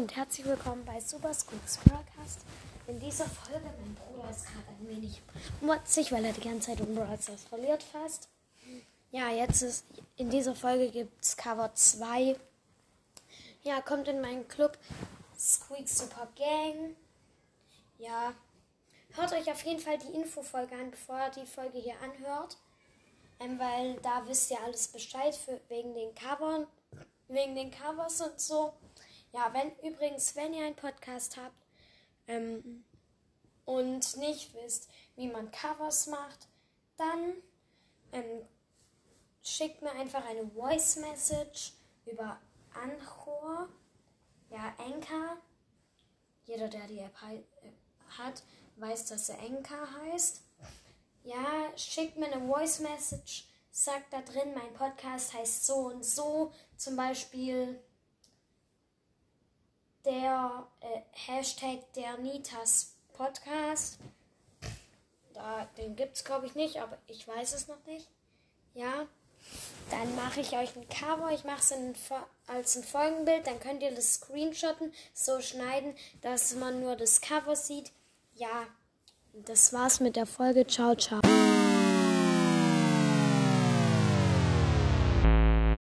und herzlich willkommen bei Super Squeaks Broadcast. In dieser Folge, mein Bruder ist gerade ein wenig motzig, weil er die ganze Zeit um Broadcast verliert fast. Ja, jetzt ist, in dieser Folge gibt es Cover 2. Ja, kommt in meinen Club Squeaks Super Gang. Ja, hört euch auf jeden Fall die Infofolge an, bevor ihr die Folge hier anhört. Ähm, weil da wisst ihr alles Bescheid für, wegen den Covern, wegen den Covers und so. Ja, wenn übrigens, wenn ihr einen Podcast habt ähm, und nicht wisst, wie man Covers macht, dann ähm, schickt mir einfach eine Voice Message über Anchor, ja, Anchor. Jeder, der die App hat, weiß, dass er Anchor heißt. Ja, schickt mir eine Voice Message, sagt da drin, mein Podcast heißt so und so, zum Beispiel der äh, Hashtag der Nitas Podcast. Da, den gibt es glaube ich nicht, aber ich weiß es noch nicht. Ja, dann mache ich euch ein Cover. Ich mache es als ein Folgenbild. Dann könnt ihr das screenshotten, so schneiden, dass man nur das Cover sieht. Ja, das war's mit der Folge. Ciao, ciao.